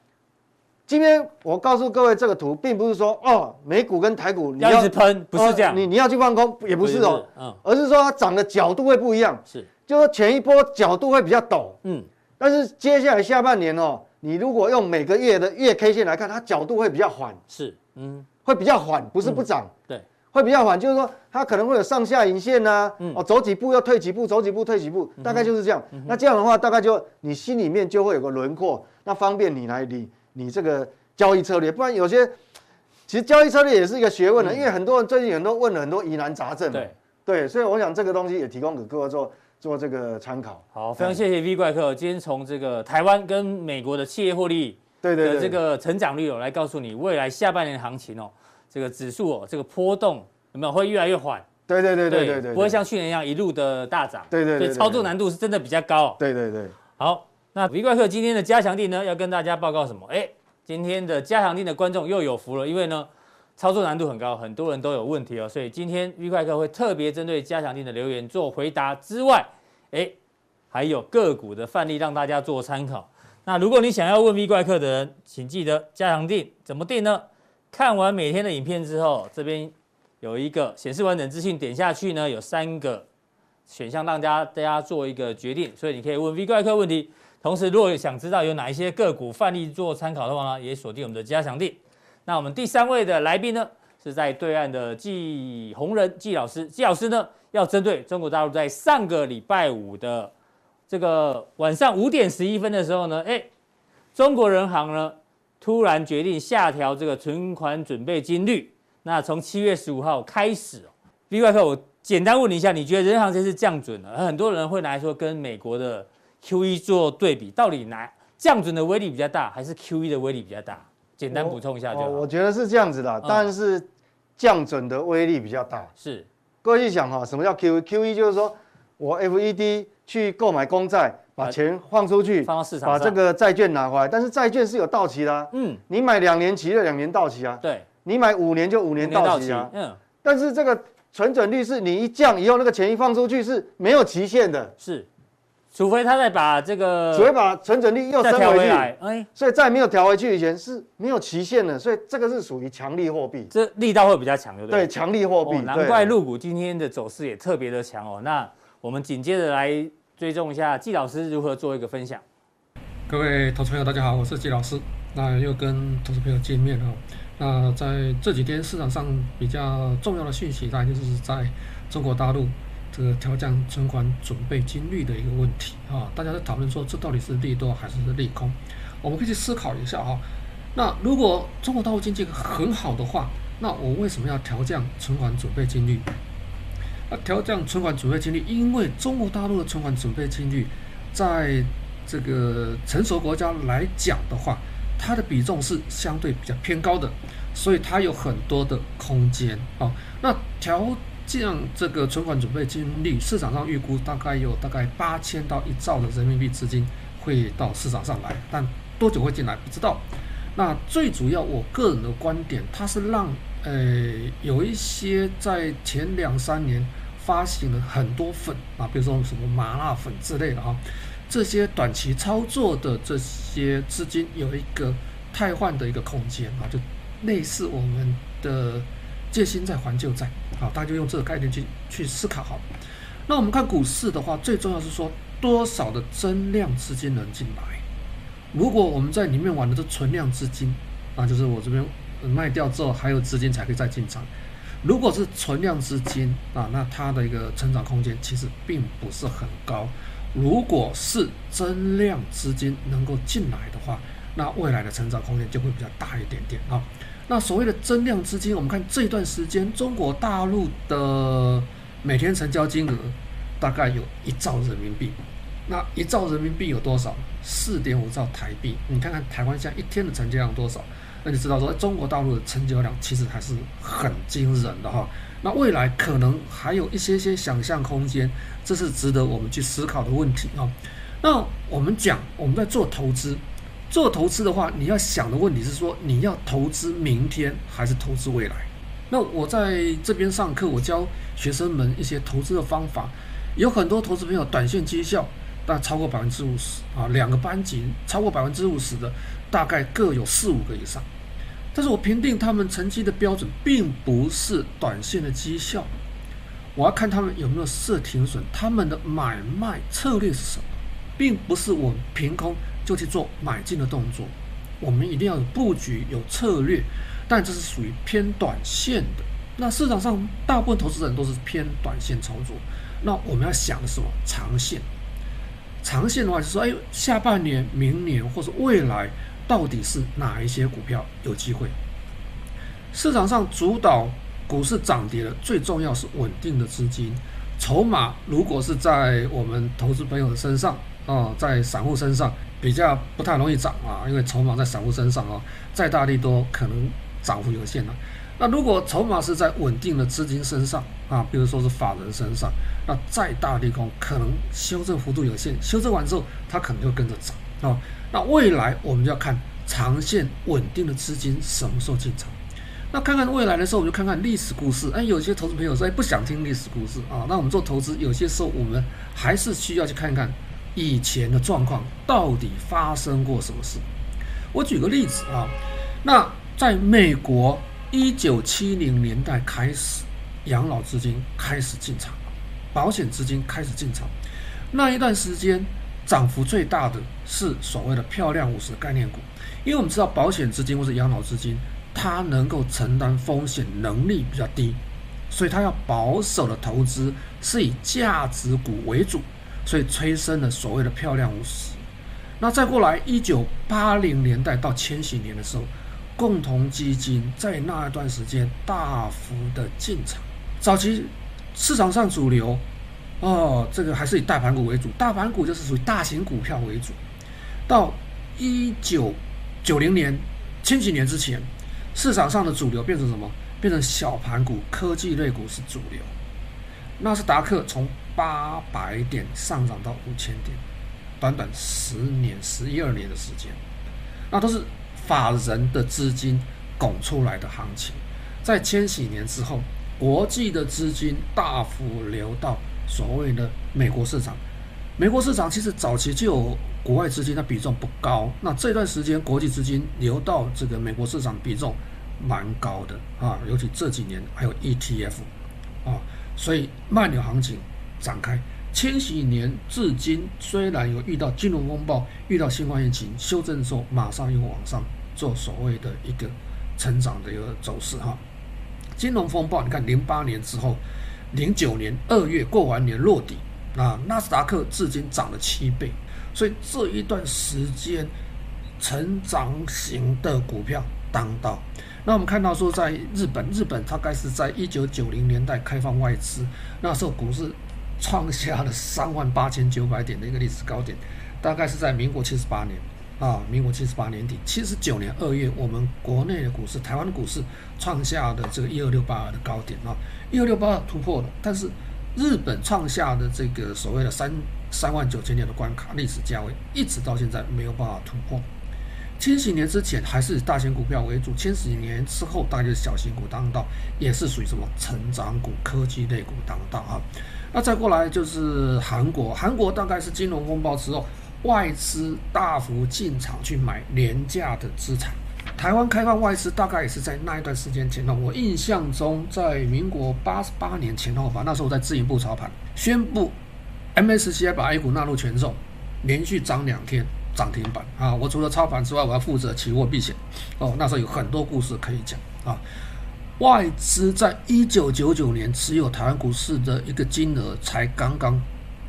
今天我告诉各位，这个图并不是说哦，美股跟台股你要一直喷，不是这样，你你要去放空也不是哦，嗯，而是说它涨的角度会不一样，是，就说前一波角度会比较陡，嗯，但是接下来下半年哦，你如果用每个月的月 K 线来看，它角度会比较缓，是，嗯，会比较缓，不是不涨，对。会比较缓，就是说它可能会有上下影线呐、啊，嗯、哦，走几步又退几步，走几步退几步，大概就是这样。嗯、那这样的话，大概就你心里面就会有个轮廓，那方便你来理你这个交易策略。不然有些其实交易策略也是一个学问的，嗯、因为很多人最近很多问了很多疑难杂症。对对，所以我想这个东西也提供给各位做做这个参考。好，非常谢谢 V 怪客，今天从这个台湾跟美国的企业获利对对的这个成长率哦，来告诉你未来下半年行情哦，这个指数哦，这个波动。有没有会越来越缓？对对对对对对，不会像去年一样一路的大涨。对对对，操作难度是真的比较高。对对对。好，那 V 怪客今天的加强定呢，要跟大家报告什么？哎，今天的加强定的观众又有福了，因为呢，操作难度很高，很多人都有问题哦，所以今天 V 怪客会特别针对加强定的留言做回答之外，哎，还有个股的范例让大家做参考。那如果你想要问 V 怪客的人，请记得加强定怎么定呢？看完每天的影片之后，这边。有一个显示完整资讯，点下去呢，有三个选项让大家大家做一个决定，所以你可以问 V 怪客问题。同时，如果想知道有哪一些个股范例做参考的话呢，也锁定我们的加强地。那我们第三位的来宾呢，是在对岸的季宏仁季老师。季老师呢，要针对中国大陆在上个礼拜五的这个晚上五点十一分的时候呢，哎，中国人行呢突然决定下调这个存款准备金率。那从七月十五号开始，V 怪客，我简单问你一下，你觉得人行这次降准了？很多人会来说跟美国的 QE 做对比，到底哪降准的威力比较大，还是 QE 的威力比较大？简单补充一下就好。我觉得是这样子的，当然是降准的威力比较大。是，各位去想哈，什么叫 QE？QE 就是说我 FED 去购买公债，把钱放出去，放到市场，把这个债券拿回来，但是债券是有到期的啊。嗯，你买两年期的，两年到期啊。对。你买五年就五年到期啊，嗯，但是这个存准率是你一降以后，那个钱一放出去是没有期限的，是，除非他再把这个，除非把存准率又升回去，哎，所以在没有调回去以前是没有期限的，所以这个是属于强力货币，这力道会比较强，对不对？对，强力货币，难怪陆股今天的走势也特别的强哦。那我们紧接着来追踪一下季老师如何做一个分享。各位投资朋友，大家好，我是季老师，那又跟投资朋友见面了。那在这几天市场上比较重要的讯息，大概就是在中国大陆这个调降存款准备金率的一个问题啊，大家在讨论说这到底是利多还是利空？我们可以去思考一下哈。那如果中国大陆经济很好的话，那我为什么要调降存款准备金率？那调降存款准备金率，因为中国大陆的存款准备金率，在这个成熟国家来讲的话，它的比重是相对比较偏高的，所以它有很多的空间啊。那调这样这个存款准备金率，市场上预估大概有大概八千到一兆的人民币资金会到市场上来，但多久会进来不知道。那最主要，我个人的观点，它是让呃有一些在前两三年发行了很多粉啊，比如说什么麻辣粉之类的啊，这些短期操作的这些资金有一个汰换的一个空间啊，就类似我们的借新债还旧债啊，大家就用这个概念去去思考好。那我们看股市的话，最重要是说多少的增量资金能进来。如果我们在里面玩的是存量资金，那就是我这边卖掉之后还有资金才可以再进场。如果是存量资金啊，那它的一个成长空间其实并不是很高。如果是增量资金能够进来的话，那未来的成长空间就会比较大一点点啊。那所谓的增量资金，我们看这段时间中国大陆的每天成交金额大概有一兆人民币。那一兆人民币有多少？四点五兆台币。你看看台湾现在一天的成交量多少？那你知道说中国大陆的成交量其实还是很惊人的哈。那未来可能还有一些些想象空间，这是值得我们去思考的问题啊。那我们讲我们在做投资，做投资的话，你要想的问题是说你要投资明天还是投资未来？那我在这边上课，我教学生们一些投资的方法，有很多投资朋友短线绩效。但超过百分之五十啊，两个班级超过百分之五十的，大概各有四五个以上。但是我评定他们成绩的标准，并不是短线的绩效，我要看他们有没有设停损，他们的买卖策略是什么，并不是我凭空就去做买进的动作。我们一定要有布局、有策略，但这是属于偏短线的。那市场上大部分投资人都是偏短线操作，那我们要想的什么？长线。长线的话，就是说，哎，下半年、明年或者未来，到底是哪一些股票有机会？市场上主导股市涨跌的最重要是稳定的资金，筹码如果是在我们投资朋友的身上啊，在散户身上比较不太容易涨啊，因为筹码在散户身上啊，再大力多可能涨幅有限了。那如果筹码是在稳定的资金身上啊，比如说是法人身上，那再大利空可能修正幅度有限，修正完之后它可能就跟着涨啊。那未来我们就要看长线稳定的资金什么时候进场。那看看未来的时候，我们就看看历史故事。哎，有些投资朋友说，哎，不想听历史故事啊。那我们做投资，有些时候我们还是需要去看看以前的状况到底发生过什么事。我举个例子啊，那在美国。一九七零年代开始，养老资金开始进场，保险资金开始进场。那一段时间，涨幅最大的是所谓的漂亮五十概念股，因为我们知道保险资金或是养老资金，它能够承担风险能力比较低，所以它要保守的投资是以价值股为主，所以催生了所谓的漂亮五十。那再过来，一九八零年代到千禧年的时候。共同基金在那一段时间大幅的进场，早期市场上主流哦，这个还是以大盘股为主，大盘股就是属于大型股票为主。到一九九零年、千禧年之前，市场上的主流变成什么？变成小盘股、科技类股是主流。纳斯达克从八百点上涨到五千点，短短十年、十一二年的时间，那都是。法人的资金拱出来的行情，在千禧年之后，国际的资金大幅流到所谓的美国市场。美国市场其实早期就有国外资金的比重不高，那这段时间国际资金流到这个美国市场比重蛮高的啊，尤其这几年还有 ETF 啊，所以慢牛行情展开。千禧年至今，虽然有遇到金融风暴、遇到新冠疫情修正之后，马上又往上做所谓的一个成长的一个走势哈。金融风暴，你看零八年之后，零九年二月过完年落底，啊，纳斯达克至今涨了七倍，所以这一段时间成长型的股票当道。那我们看到说，在日本，日本大概是在一九九零年代开放外资，那时候股市创下了三万八千九百点的一个历史高点，大概是在民国七十八年。啊，民国七十八年底，七十九年二月，我们国内的股市，台湾的股市创下的这个一二六八二的高点啊，一二六八二突破了，但是日本创下的这个所谓的三三万九千点的关卡历史价位，一直到现在没有办法突破。千禧年之前还是以大型股票为主，千禧年之后大概是小型股当道，也是属于什么成长股、科技类股当道啊。那再过来就是韩国，韩国大概是金融风暴之后。外资大幅进场去买廉价的资产，台湾开放外资大概也是在那一段时间前后。我印象中，在民国八十八年前后吧，那时候我在自营部操盘，宣布 MSCI 把 A 股纳入权重，连续涨两天涨停板啊！我除了操盘之外，我要负责期货避险哦。那时候有很多故事可以讲啊。外资在一九九九年持有台湾股市的一个金额才刚刚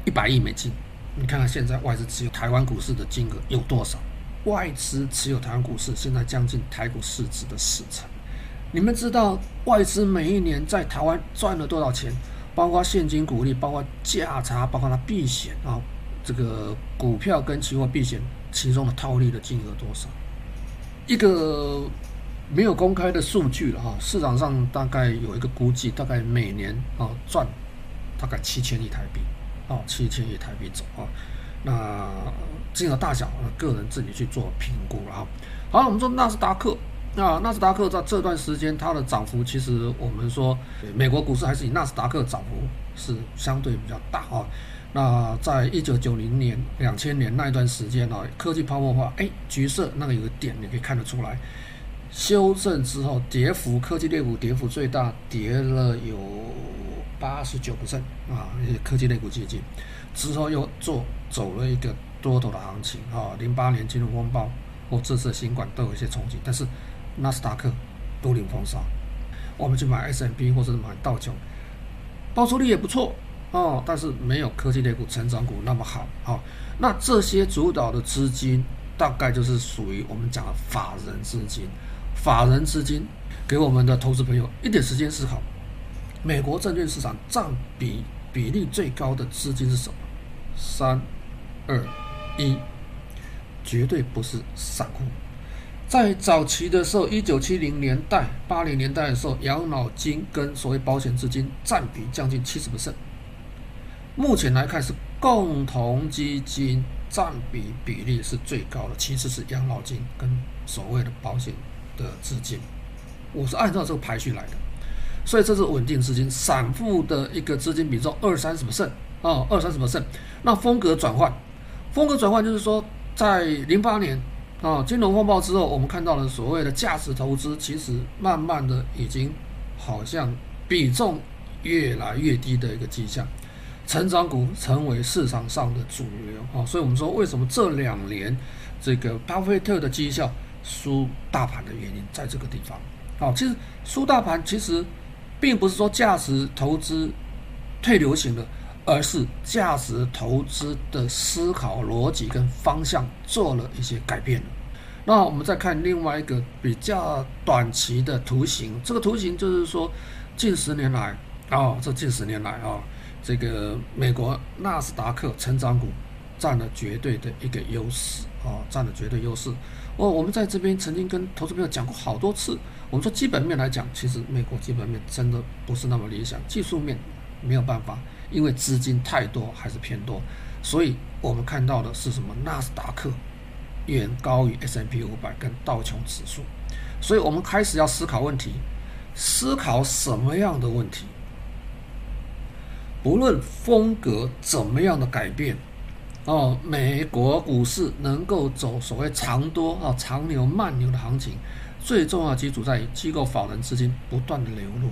一百亿美金。你看看现在外资持有台湾股市的金额有多少？外资持有台湾股市现在将近台股市值的四成。你们知道外资每一年在台湾赚了多少钱？包括现金股利，包括价差，包括它避险啊，这个股票跟期货避险其中的套利的金额多少？一个没有公开的数据了哈，市场上大概有一个估计，大概每年啊赚大概七千亿台币。啊，七千亿台币走啊，那金额大小，个人自己去做评估了啊。好，我们说纳斯达克，那纳斯达克在这段时间它的涨幅，其实我们说美国股市还是以纳斯达克涨幅是相对比较大啊。那在一九九零年、两千年那一段时间呢，科技泡沫化，哎，橘色那个有个点，你可以看得出来，修正之后跌幅，科技类股跌幅最大，跌了有。八十九%啊，一些科技类股基金之后又做走了一个多头的行情啊。零八年金融风暴或这次新冠都有一些冲击，但是纳斯达克都领风骚。我们去买 S&P 或者是买道琼，报酬率也不错哦，但是没有科技类股成长股那么好啊。那这些主导的资金大概就是属于我们讲的法人资金，法人资金给我们的投资朋友一点时间思考。美国证券市场占比比例最高的资金是什么？三、二、一，绝对不是散户。在早期的时候，一九七零年代、八零年代的时候，养老金跟所谓保险资金占比将近七十%。目前来看，是共同基金占比比例是最高的，其次是养老金跟所谓的保险的资金。我是按照这个排序来的。所以这是稳定资金，散户的一个资金比重二三十 percent 啊，二三十 percent。那风格转换，风格转换就是说，在零八年啊金融风暴之后，我们看到了所谓的价值投资，其实慢慢的已经好像比重越来越低的一个迹象，成长股成为市场上的主流啊。所以我们说，为什么这两年这个巴菲特的绩效输大盘的原因在这个地方啊。其实输大盘其实。并不是说价值投资退流行了，而是价值投资的思考逻辑跟方向做了一些改变。那我们再看另外一个比较短期的图形，这个图形就是说近十年来啊、这近十年来啊、这个美国纳斯达克成长股占了绝对的一个优势啊，占了绝对优势。我我们在这边曾经跟投资朋友讲过好多次。我们说基本面来讲，其实美国基本面真的不是那么理想，技术面没有办法，因为资金太多还是偏多，所以我们看到的是什么？纳斯达克远高于 S M P 五百跟道琼指数，所以我们开始要思考问题，思考什么样的问题？不论风格怎么样的改变，哦，美国股市能够走所谓长多啊长牛慢牛的行情。最重要的基础在于机构法人资金不断的流入，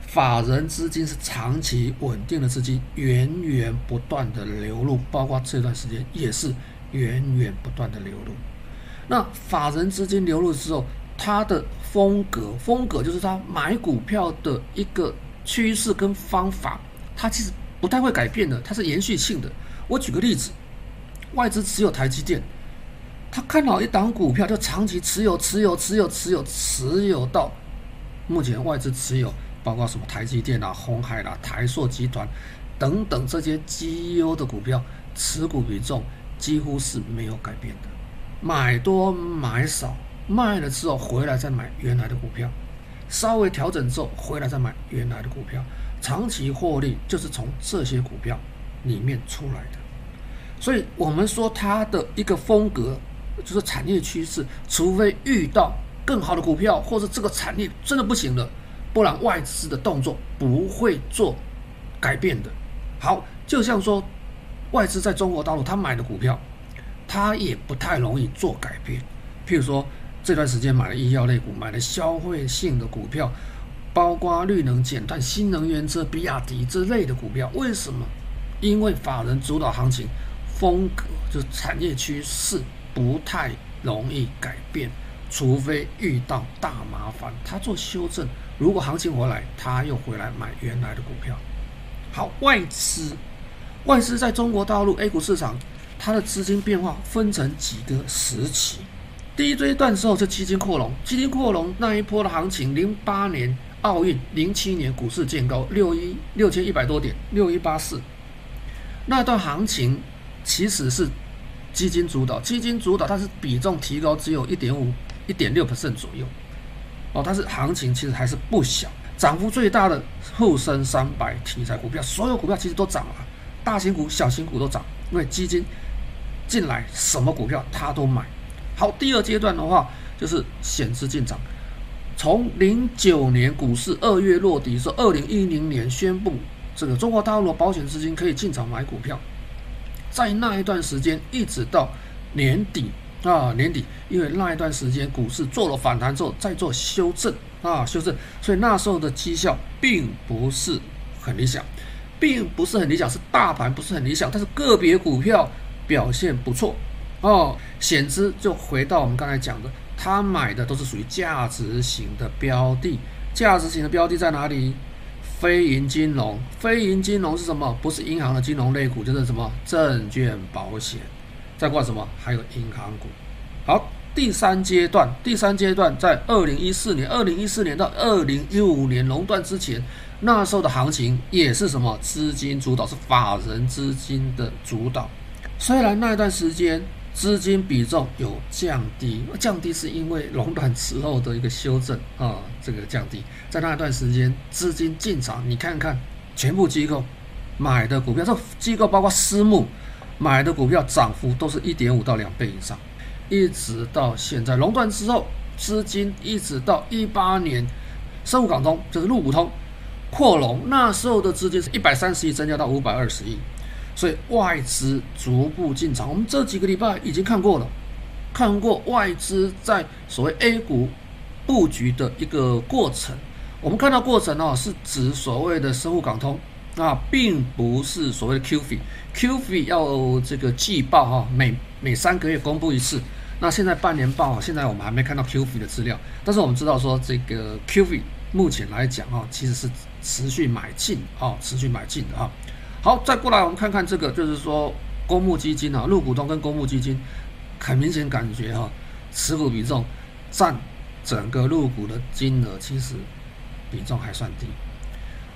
法人资金是长期稳定的资金，源源不断的流入，包括这段时间也是源源不断的流入。那法人资金流入之后，它的风格，风格就是它买股票的一个趋势跟方法，它其实不太会改变的，它是延续性的。我举个例子，外资持有台积电。他看好一档股票，就长期持有、持有、持有、持有、持有到目前外资持有，包括什么台积电啊、鸿海啦、台硕集团等等这些绩优的股票，持股比重几乎是没有改变的，买多买少，卖了之后回来再买原来的股票，稍微调整之后回来再买原来的股票，长期获利就是从这些股票里面出来的。所以我们说它的一个风格。就是产业趋势，除非遇到更好的股票，或者这个产业真的不行了，不然外资的动作不会做改变的。好，就像说外资在中国大陆他买的股票，他也不太容易做改变。譬如说这段时间买了医药类股，买了消费性的股票，包括绿能减碳、新能源车、比亚迪之类的股票，为什么？因为法人主导行情风格就是产业趋势。不太容易改变，除非遇到大麻烦，他做修正。如果行情回来，他又回来买原来的股票。好，外资，外资在中国大陆 A 股市场，它的资金变化分成几个时期。第一阶段的时候，就基金扩容，基金扩容那一波的行情，零八年奥运，零七年股市见高六一六千一百多点，六一八四，那段行情其实是。基金主导，基金主导，它是比重提高只有一点五、一点六 percent 左右，哦，但是行情其实还是不小，涨幅最大的沪深三百题材股票，所有股票其实都涨了，大型股、小型股都涨，因为基金进来，什么股票它都买。好，第二阶段的话就是险资进场，从零九年股市二月落底的时候，二零一零年宣布这个中国大陆保险资金可以进场买股票。在那一段时间，一直到年底啊，年底，因为那一段时间股市做了反弹之后，再做修正啊，修正，所以那时候的绩效并不是很理想，并不是很理想，是大盘不是很理想，但是个别股票表现不错哦。险资就回到我们刚才讲的，他买的都是属于价值型的标的，价值型的标的在哪里？非银金融，非银金融是什么？不是银行的金融类股，就是什么证券、保险，再过什么？还有银行股。好，第三阶段，第三阶段在二零一四年，二零一四年到二零一五年熔断之前，那时候的行情也是什么？资金主导，是法人资金的主导。虽然那段时间。资金比重有降低，降低是因为垄断之后的一个修正啊，这个降低，在那一段时间资金进场，你看看全部机构买的股票，这机构包括私募买的股票涨幅都是一点五到两倍以上，一直到现在垄断之后，资金一直到一八年，深沪港通就是陆股通扩容，那时候的资金是一百三十亿增加到五百二十亿。所以外资逐步进场，我们这几个礼拜已经看过了，看过外资在所谓 A 股布局的一个过程。我们看到过程哦，是指所谓的深沪港通啊，并不是所谓的 QFI，QFI 要这个季报哈，每每三个月公布一次。那现在半年报，现在我们还没看到 QFI 的资料，但是我们知道说这个 QFI 目前来讲啊，其实是持续买进啊，持续买进的啊。好，再过来我们看看这个，就是说公募基金啊，陆股通跟公募基金，很明显感觉哈、啊，持股比重占整个入股的金额其实比重还算低。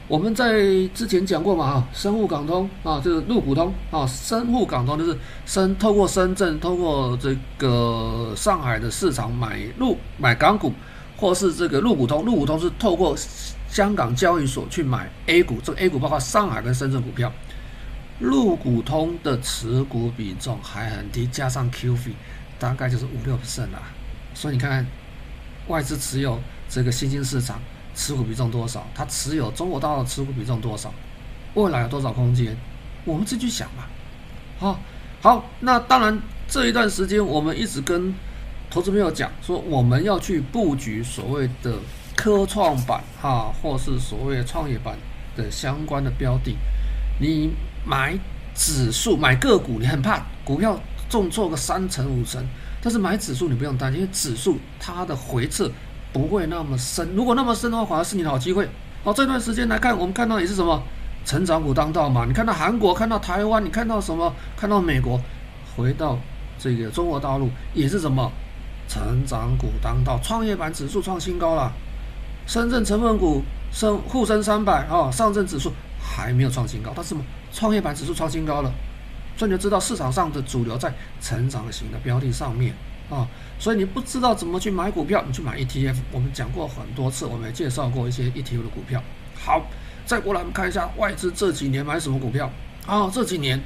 我们在之前讲过嘛，啊，深沪港通啊，就是陆股通啊，深沪港通就是深透过深圳，透过这个上海的市场买陆买港股，或是这个陆股通，陆股通是透过。香港交易所去买 A 股，这个 A 股包括上海跟深圳股票，陆股通的持股比重还很低，加上 QF 大概就是五六 percent 啦。所以你看看外资持有这个新兴市场持股比重多少，它持有中国大陆持股比重多少，未来有多少空间，我们自己去想吧。好，好，那当然这一段时间我们一直跟投资朋友讲说，我们要去布局所谓的。科创板哈，或是所谓创业板的相关的标的，你买指数买个股，你很怕股票重挫个三成五成，但是买指数你不用担心，因为指数它的回撤不会那么深，如果那么深的话，反而是你的好机会。好，这段时间来看，我们看到也是什么成长股当道嘛，你看到韩国，看到台湾，你看到什么？看到美国，回到这个中国大陆也是什么成长股当道，创业板指数创新高了，深圳成分股升沪深三百啊，上证指数还没有创新高，但是创业板指数创新高了，所以你就知道市场上的主流在成长型的标的上面啊，所以你不知道怎么去买股票，你去买 ETF，我们讲过很多次，我们也介绍过一些 ETF 的股票。好，再过来我们看一下外资这几年买什么股票啊？这几年，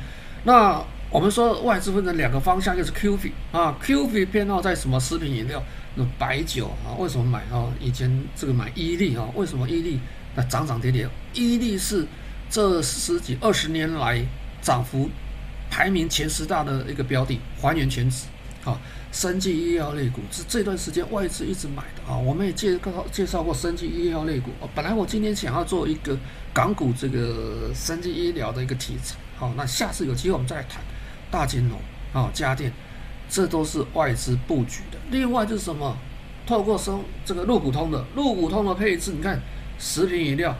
那。我们说外资分成两个方向，就是 QF 啊，QF 偏好在什么食品饮料，那白酒啊，为什么买啊？以前这个买伊利啊，为什么伊利那涨涨跌跌？伊利是这十几二十年来涨幅排名前十大的一个标的，还原全值啊，生技医药类股是这段时间外资一直买的啊。我们也介绍介绍过生技医药类股，本来我今天想要做一个港股这个生技医疗的一个题材，好，那下次有机会我们再来谈。大金融啊，家电，这都是外资布局的。另外就是什么？透过生这个陆股通的陆股通的配置，你看食品饮料、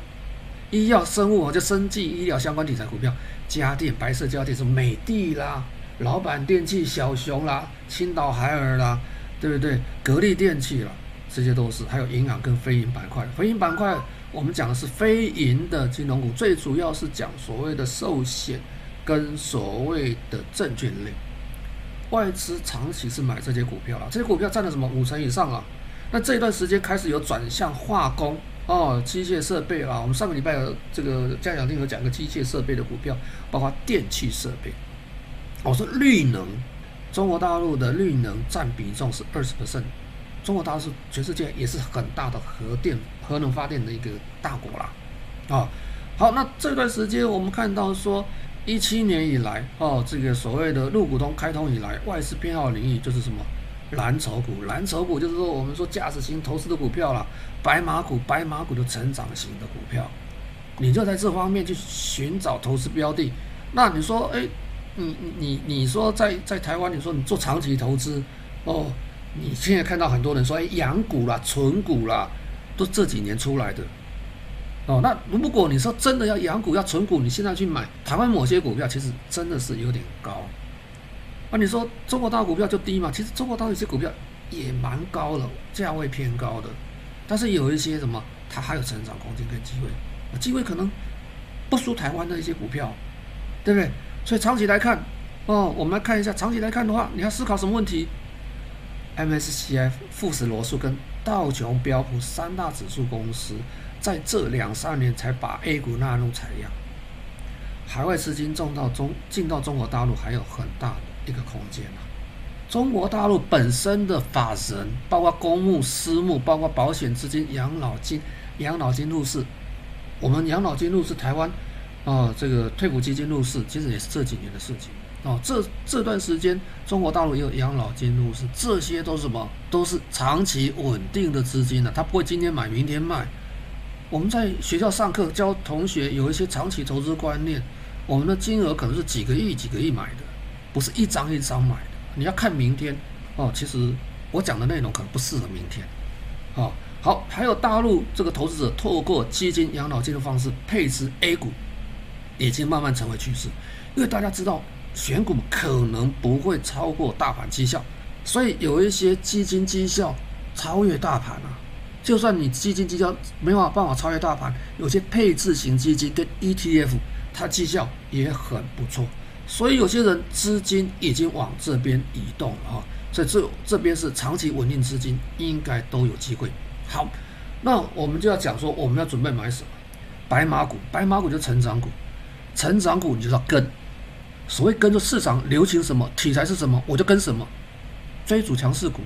医药生物啊，就生技医疗相关题材股票，家电白色家电是美的啦、老板电器、小熊啦、青岛海尔啦，对不对？格力电器啦，这些都是。还有银行跟非银板块，非银板块我们讲的是非银的金融股，最主要是讲所谓的寿险。跟所谓的证券类，外资长期是买这些股票了，这些股票占了什么五成以上啊？那这一段时间开始有转向化工哦，机械设备啊。我们上个礼拜有这个嘉奖厅有讲个机械设备的股票，包括电气设备。我说绿能，中国大陆的绿能占比重是二十 percent，中国大陆是全世界也是很大的核电、核能发电的一个大国啦。啊，好，那这段时间我们看到说。一七年以来，哦，这个所谓的陆股通开通以来，外资偏好领域就是什么蓝筹股，蓝筹股就是说我们说价值型投资的股票啦，白马股，白马股的成长型的股票，你就在这方面去寻找投资标的。那你说，哎，你你你说在在台湾，你说你做长期投资，哦，你现在看到很多人说，哎，养股啦，存股啦，都这几年出来的。哦，那如果你说真的要养股要存股，你现在去买台湾某些股票，其实真的是有点高。那你说中国大陆股票就低嘛？其实中国大陆有些股票也蛮高的，价位偏高的。但是有一些什么，它还有成长空间跟机会，机会可能不输台湾的一些股票，对不对？所以长期来看，哦，我们来看一下长期来看的话，你要思考什么问题？MSCI 富时罗素跟道琼标普三大指数公司。在这两三年才把 A 股纳入采样，海外资金进到中进到中国大陆还有很大的一个空间啊。中国大陆本身的法人，包括公募、私募，包括保险资金、养老金、养老金入市。我们养老金入市，台湾啊，这个退股基金入市，其实也是这几年的事情哦。这这段时间，中国大陆也有养老金入市，这些都是什么？都是长期稳定的资金呢，它不会今天买明天卖。我们在学校上课教同学有一些长期投资观念，我们的金额可能是几个亿、几个亿买的，不是一张一张买的。你要看明天哦。其实我讲的内容可能不适合明天。哦，好，还有大陆这个投资者透过基金、养老金的方式配置 A 股，已经慢慢成为趋势。因为大家知道选股可能不会超过大盘绩效，所以有一些基金绩效超越大盘啊。就算你基金绩效没有办法超越大盘，有些配置型基金跟 ETF，它绩效也很不错。所以有些人资金已经往这边移动了啊，所以这这边是长期稳定资金，应该都有机会。好，那我们就要讲说，我们要准备买什么？白马股，白马股就成长股，成长股你就要跟。所谓跟着市场流行什么题材是什么，我就跟什么，追逐强势股。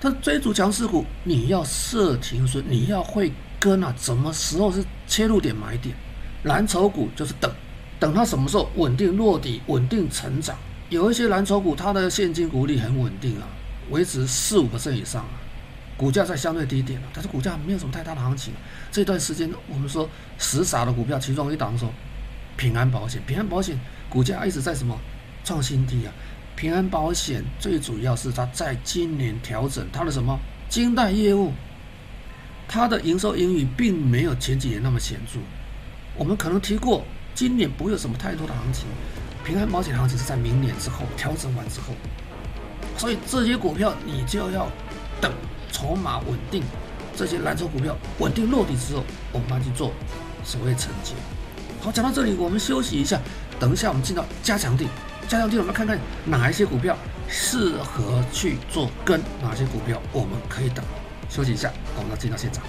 他追逐强势股，你要设停损，你要会跟啊，什么时候是切入点买点？蓝筹股就是等，等它什么时候稳定落底、稳定成长。有一些蓝筹股，它的现金股利很稳定啊，维持四五个%以上啊，股价在相对低点啊，但是股价没有什么太大的行情。这段时间我们说十傻的股票，其中一档说平安保险，平安保险股价一直在什么创新低啊？平安保险最主要是它在今年调整它的什么金贷业务，它的营收盈余并没有前几年那么显著。我们可能提过，今年不会有什么太多的行情，平安保险行情是在明年之后调整完之后。所以这些股票你就要等筹码稳定，这些蓝筹股票稳定落地之后，我们再去做所谓承接。好，讲到这里，我们休息一下，等一下我们进到加强錠。加强錠，我们看看哪一些股票适合去做跟哪些股票我们可以等。休息一下，我们进到现场。